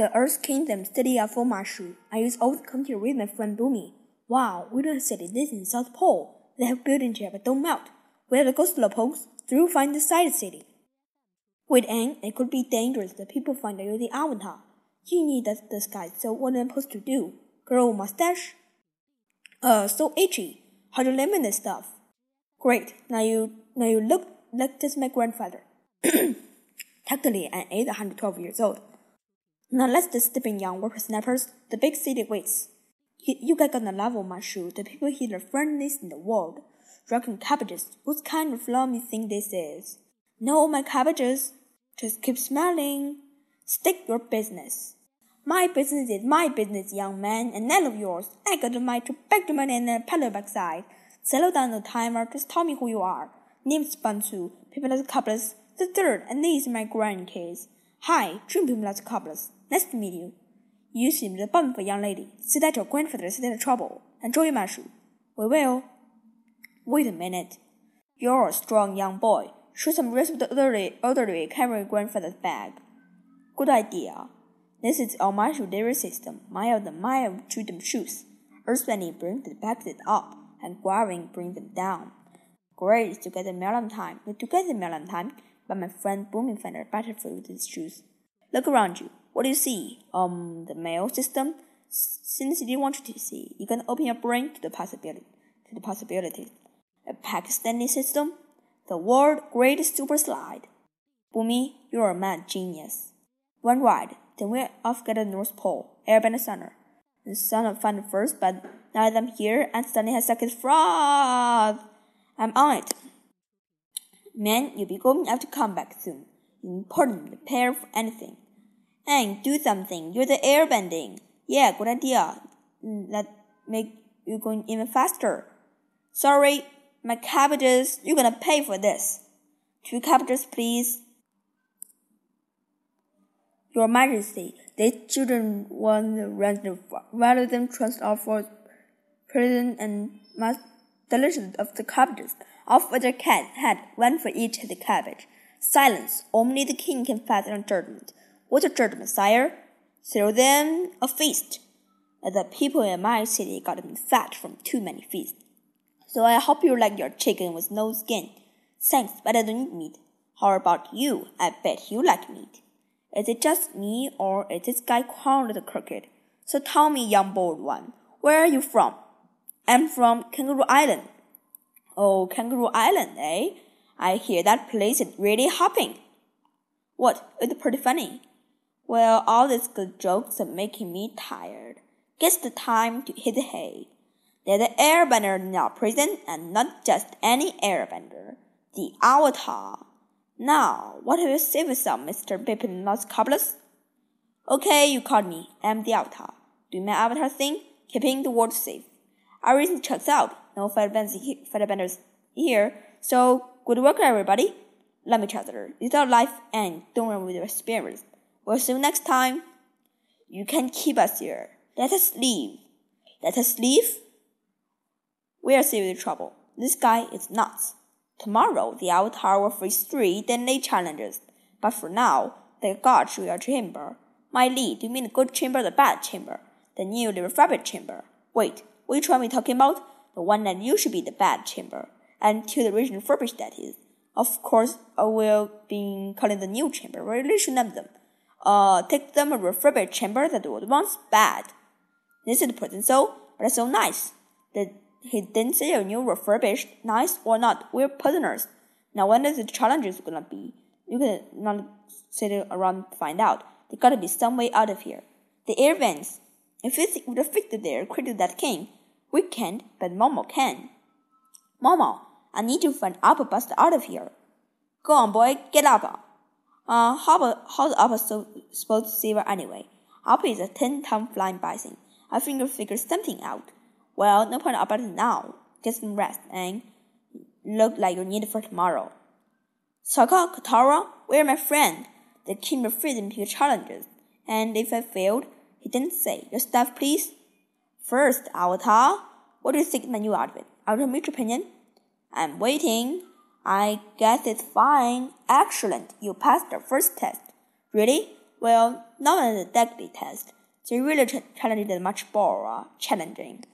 the Earth Kingdom city of Omashu. I use old with my friend Bumi. Wow, we don't city this in South Pole. They have buildings here but don't melt. We Where the ghost poles through find the side city. Wait, Aang, it could be dangerous. The people find that you're the avatar. You need that disguise, so what am I supposed to do? Grow mustache? Uh, so itchy. How do you limit this stuff? Great. Now you now you look like just my grandfather. Technically, I'm 812 years old. Now let's the young whippersnappers, the big city waits. You, you guys gonna level Omashu. The people here are friendliest in the world. Dragon cabbages. What kind of lump you think this is? No, my cabbages. Just keep smiling. Stick your business. My business is my business, young man, and none of yours. I got my to back to money and a pedal backside. Settle down the timer. Just tell me who you are. Name's Bonzu. People as cabbages. The third, and these are my grandkids. Hi, Dream People as. Nice to meet you. You seem the bum for young lady. See that your grandfather is in trouble. Enjoy Omashu. We will. Wait a minute. You're a strong young boy. Show some respect to the elderly, elderly carrying grandfather's bag. Good idea. This is our Omashu delivery system. Mile the mile to them shoes. Earthbending brings the packages up, and Guaving brings them down. Great to get the melon time. To get the melon time, but my friend Bumi found a better for these shoes. Look around you. What do you see? Um, the mail system. Since you want to see, you can open your brain to the possibility, to the possibilities a Pakistani system, the world greatest super slide. Bumi, you're a mad genius. One ride, then we're off get the North Pole, airbender center. The sun of fun first, but now that I'm here and Stanley has second froth, I'm on it. Man, you'll be going to come back soon. Important, prepare for anything. And do something. You're the airbending. Yeah, good idea. That make you going even faster. Sorry, my cabbages, you're gonna pay for this. Two cabbages, please. Your Majesty, these children want the rather than trust our for prison and must delicious of the cabbages. Off with their cat head, one for each of the cabbage. Silence, only the king can pass on judgment. What a judgment, sire? Throw them a feast. and The people in my city got fat from too many feasts. So I hope you like your chicken with no skin. Thanks, but I don't eat meat. How about you? I bet you like meat. Is it just me, or is this guy called the crooked? So tell me, young bold one, where are you from? I'm from Kangaroo Island. Oh, Kangaroo Island, eh? I hear that place is really hopping. What? It's pretty funny. Well, all these good jokes are making me tired. Guess the time to hit the hay. There's an airbender our prison, and not just any airbender. The Avatar. Now, what have you saved up, Mr. Pippin Los Cobblers? Okay, you caught me. I'm the Avatar. Do my Avatar thing, keeping the world safe. I Everything checks out. No firebenders here, so good work, everybody. Love each other. It's our life, and don't run with your spirits. We'll see you next time. You can't keep us here. Let us leave. Let us leave? We're serious trouble. This guy is nuts. Tomorrow, the Avatar will face three deadly challenges. But for now, they got you your chamber. My lead, do you mean the good chamber or the bad chamber? The newly refurbished chamber. Wait, which one are we talking about? The one that you should be the bad chamber. And to the original refurbished that is. Of course, I will be calling the new chamber. We really should name them. Uh, take them a refurbished chamber that was once bad. This is the present so, but it's so nice. The he didn't say a new refurbished, nice or not, we're prisoners. Now when is the challenges gonna be? You can not sit around find out. There gotta be some way out of here. The air vents. If think we'd fix the air creature that came, we can't, but Momo can. Momo, I need to find Appa bust out of here. Go on, boy, get up. Uh, how about, how's Appa so, supposed to save her anyway? Appa is a ten-ton flying bison. I think you'll figure something out. Well, no point about it now. Get some rest and look like you need for tomorrow. Sokka, Katara, where my friend? The They keep refusing to challenges, and if I failed, he didn't say, Your stuff, please. First, Avatar, what do you think of it? Out of my opinion? I'm waiting. I guess it's fine. Excellent. You passed the first test. Really? Well, not as a deadly test. They really challenged it much more uh, challenging.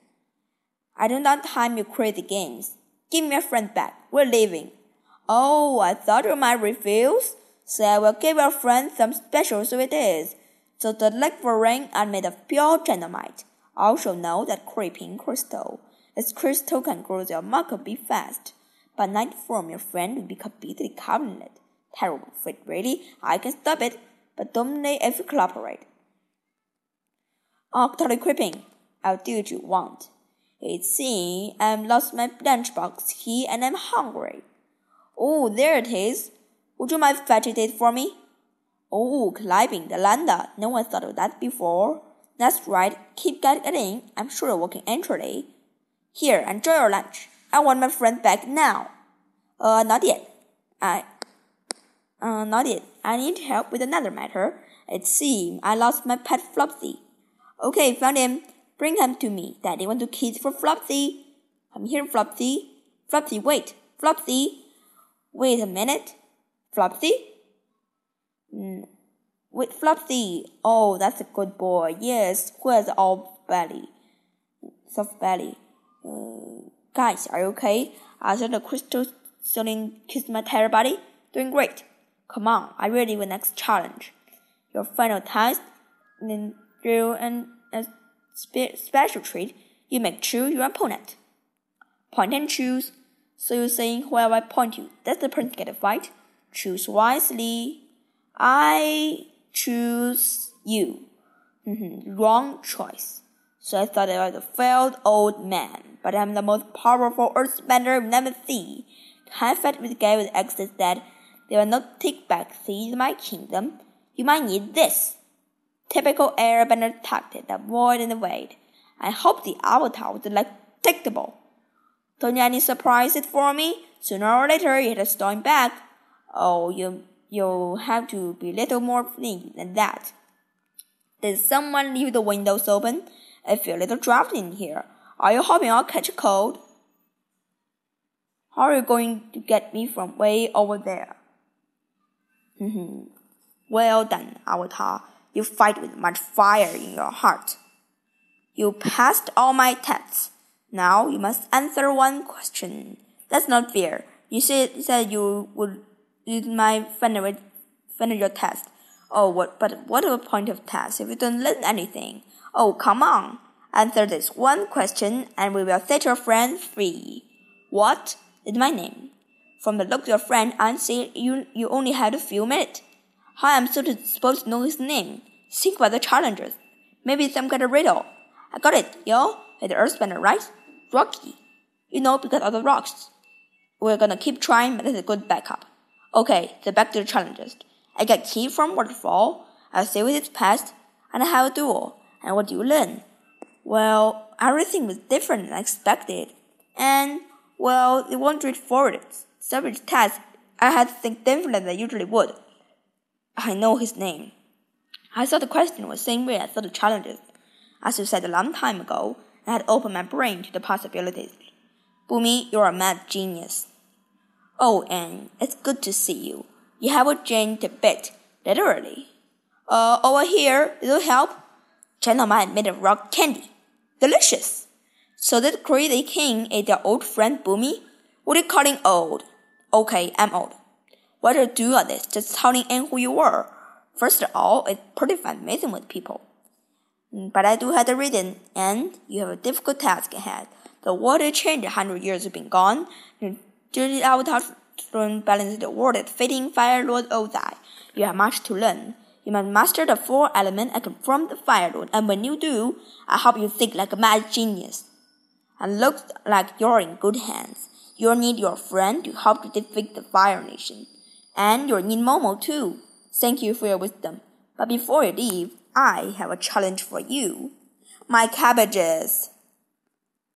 I don't have time your crazy games. Give me a friend back. We're leaving. Oh, I thought you might refuse. So I will give your friend some special sweeties. So the liquid ring are made of pure dynamite. Also know that creeping crystal. This crystal can grow remarkably fast. But night from your friend will be completely covered Terrible fit, really. I can stop it, but don't let if you cooperate. Totally creeping. I'll do what you want. It's seems I've lost my lunchbox here and I'm hungry. Oh, there it is. Would you mind fetching it for me? Oh, climbing the ladder. No one thought of that before. That's right. Keep getting. in. I'm sure you're working entry. Here, enjoy your lunch. I want my friend back now. Uh, not yet. I, uh, not yet. I need help with another matter. It seems I lost my pet Flopsy. Okay, found him. Bring him to me. Daddy want to kiss for Flopsy. I'm here, Flopsy. Flopsy, wait. Flopsy. Wait a minute. Flopsy? Mm. Wait, Flopsy. Oh, that's a good boy. Yes, who has all belly? Soft belly. Uh, guys, are you okay? After the crystal ceiling kiss my entire body? Doing great. Come on, I ready for next challenge. Your final test, then drill and a spe special treat. You make choose your opponent. Point and choose. So you're saying whoever I point you, that's the person to get a fight. Choose wisely. I choose you. Mm-hmm. Wrong choice. So I thought I was a failed old man, but I'm the most powerful earthbender you've never with the guy with access that there are no take back seas in my kingdom? You might need this. Typical airbender tactic, the void and the wait. I hope the avatar was like detectable. Don't you any surprises for me? Sooner or later, you to storm back. Oh, you you have to be little more free than that. Did someone leave the windows open? I feel a little drafty in here. Are you hoping I'll catch a cold? How are you going to get me from way over there? Mm-hmm. Well done, Avatar. You fight with much fire in your heart. You passed all my tests. Now you must answer one question. That's not fair. You said, you would my final, final test. Oh, what, but what a point of test if you don't learn anything? Oh, come on. Answer this one question and we will set your friend free. What is my name? From the look your friend, see you, you only had a few minutes. How am I supposed to know his name? Think about the challenges. Maybe some kind of riddle. I got it, yo. It's Earthbender, right? Rocky. You know, because of the rocks. We're gonna keep trying, but that's a good backup. Okay, so back to the challenges. I get key from waterfall, I see with its past, and I have a duel. And what do you learn? Well, everything was different than expected. And, well, it wasn't straightforward. Several tasks I had to think differently than I usually would. I know his name. I thought the question was the same way I thought the challenges. As you said a long time ago, I had opened my brain to the possibilities. Bumi, you're a mad genius. Oh, and it's good to see you. You have changed a bit, literally. Uh, over here, little help? Gentleman made of rock candy. Delicious. So that crazy king ate your old friend Bumi? What are you calling old? Okay, I'm old. What do you do this? Just telling in who you were. First of all, it's pretty fun messing with people. Mm, but I do have the reason, and you have a difficult task ahead. The world has changed a hundred years have been gone. During our touchstone balance the world at fitting Fire Lord Ozai. You have much to learn. You must master the four elements and confront the Fire Lord, and when you do, I hope you think like a mad genius. And looks like you're in good hands. You'll need your friend to help you defeat the Fire Nation. And you'll need Momo too. Thank you for your wisdom. But before you leave, I have a challenge for you. My cabbages.